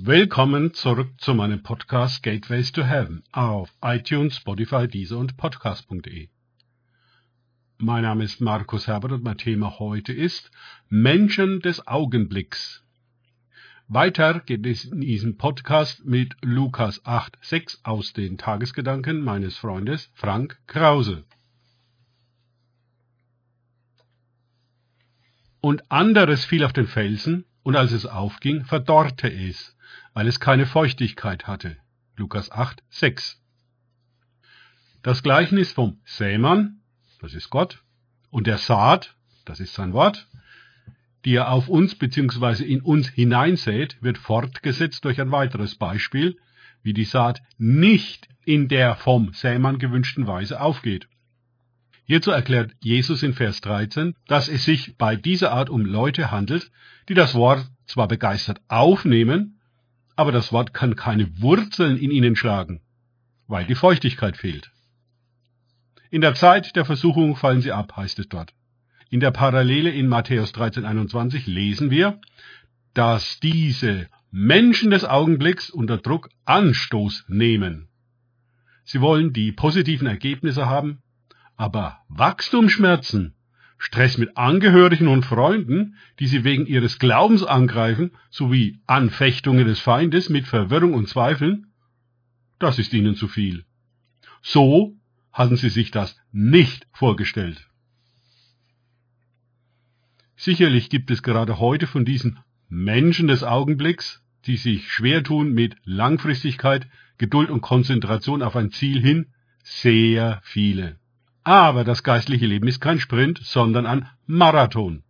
Willkommen zurück zu meinem Podcast Gateways to Heaven auf iTunes, Spotify, Deezer und Podcast.de. Mein Name ist Markus Herbert und mein Thema heute ist Menschen des Augenblicks. Weiter geht es in diesem Podcast mit Lukas 8,6 aus den Tagesgedanken meines Freundes Frank Krause. Und anderes fiel auf den Felsen, und als es aufging, verdorrte es, weil es keine Feuchtigkeit hatte. Lukas 8, 6. Das Gleichnis vom Sämann, das ist Gott, und der Saat, das ist sein Wort, die er auf uns bzw. in uns hineinsät, wird fortgesetzt durch ein weiteres Beispiel, wie die Saat nicht in der vom Sämann gewünschten Weise aufgeht. Hierzu erklärt Jesus in Vers 13, dass es sich bei dieser Art um Leute handelt, die das Wort zwar begeistert aufnehmen, aber das Wort kann keine Wurzeln in ihnen schlagen, weil die Feuchtigkeit fehlt. In der Zeit der Versuchung fallen sie ab, heißt es dort. In der Parallele in Matthäus 13,21 lesen wir, dass diese Menschen des Augenblicks unter Druck Anstoß nehmen. Sie wollen die positiven Ergebnisse haben, aber Wachstumsschmerzen, Stress mit Angehörigen und Freunden, die sie wegen ihres Glaubens angreifen, sowie Anfechtungen des Feindes mit Verwirrung und Zweifeln, das ist ihnen zu viel. So hatten sie sich das nicht vorgestellt. Sicherlich gibt es gerade heute von diesen Menschen des Augenblicks, die sich schwer tun mit Langfristigkeit, Geduld und Konzentration auf ein Ziel hin, sehr viele. Aber das geistliche Leben ist kein Sprint, sondern ein Marathon.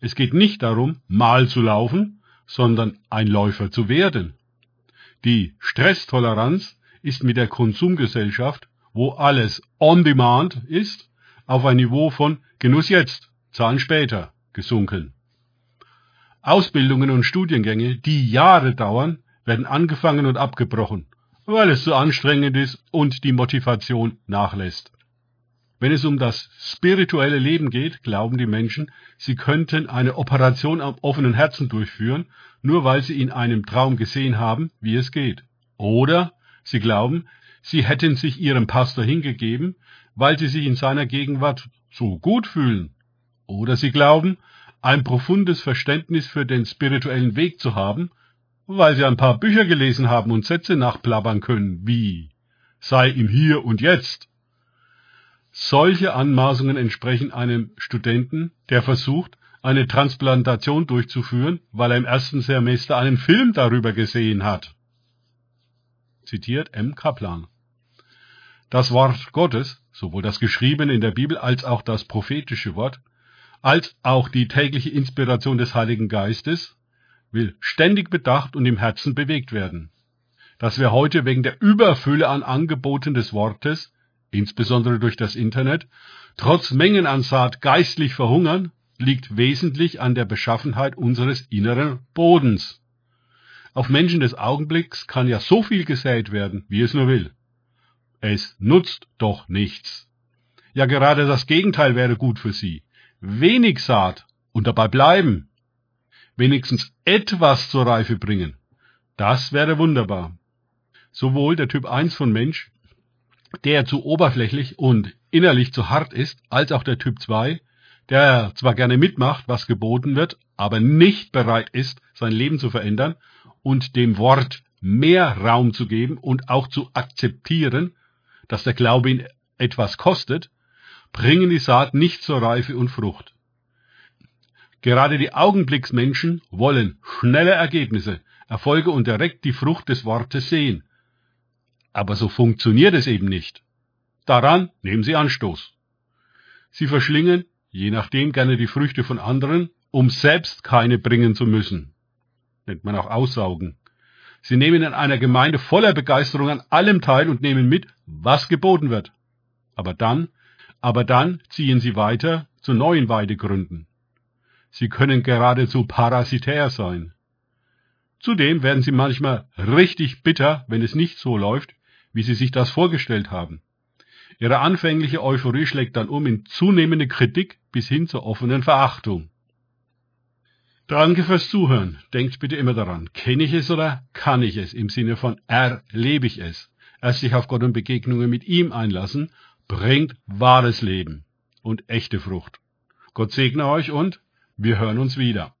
Es geht nicht darum, mal zu laufen, sondern ein Läufer zu werden. Die Stresstoleranz ist mit der Konsumgesellschaft, wo alles on demand ist, auf ein Niveau von Genuss jetzt, Zahlen später gesunken. Ausbildungen und Studiengänge, die Jahre dauern, werden angefangen und abgebrochen, weil es zu anstrengend ist und die Motivation nachlässt. Wenn es um das spirituelle Leben geht, glauben die Menschen, sie könnten eine Operation am offenen Herzen durchführen, nur weil sie in einem Traum gesehen haben, wie es geht. Oder sie glauben, sie hätten sich ihrem Pastor hingegeben, weil sie sich in seiner Gegenwart so gut fühlen. Oder sie glauben, ein profundes Verständnis für den spirituellen Weg zu haben, weil sie ein paar Bücher gelesen haben und Sätze nachplappern können, wie sei im Hier und Jetzt solche Anmaßungen entsprechen einem Studenten, der versucht, eine Transplantation durchzuführen, weil er im ersten Semester einen Film darüber gesehen hat. Zitiert M. Kaplan. Das Wort Gottes, sowohl das geschriebene in der Bibel als auch das prophetische Wort, als auch die tägliche Inspiration des Heiligen Geistes, will ständig bedacht und im Herzen bewegt werden. Dass wir heute wegen der Überfülle an Angeboten des Wortes insbesondere durch das Internet, trotz Mengen an Saat geistlich verhungern, liegt wesentlich an der Beschaffenheit unseres inneren Bodens. Auf Menschen des Augenblicks kann ja so viel gesät werden, wie es nur will. Es nutzt doch nichts. Ja, gerade das Gegenteil wäre gut für sie. Wenig Saat und dabei bleiben. Wenigstens etwas zur Reife bringen. Das wäre wunderbar. Sowohl der Typ 1 von Mensch der zu oberflächlich und innerlich zu hart ist, als auch der Typ 2, der zwar gerne mitmacht, was geboten wird, aber nicht bereit ist, sein Leben zu verändern und dem Wort mehr Raum zu geben und auch zu akzeptieren, dass der Glaube ihn etwas kostet, bringen die Saat nicht zur Reife und Frucht. Gerade die Augenblicksmenschen wollen schnelle Ergebnisse, Erfolge und direkt die Frucht des Wortes sehen. Aber so funktioniert es eben nicht. Daran nehmen Sie Anstoß. Sie verschlingen, je nachdem, gerne die Früchte von anderen, um selbst keine bringen zu müssen. Nennt man auch Aussaugen. Sie nehmen in einer Gemeinde voller Begeisterung an allem teil und nehmen mit, was geboten wird. Aber dann, aber dann ziehen sie weiter zu neuen Weidegründen. Sie können geradezu parasitär sein. Zudem werden sie manchmal richtig bitter, wenn es nicht so läuft, wie sie sich das vorgestellt haben. Ihre anfängliche Euphorie schlägt dann um in zunehmende Kritik bis hin zur offenen Verachtung. Danke fürs Zuhören. Denkt bitte immer daran, kenne ich es oder kann ich es? Im Sinne von erlebe ich es. Erst sich auf Gott und Begegnungen mit ihm einlassen, bringt wahres Leben und echte Frucht. Gott segne euch und wir hören uns wieder.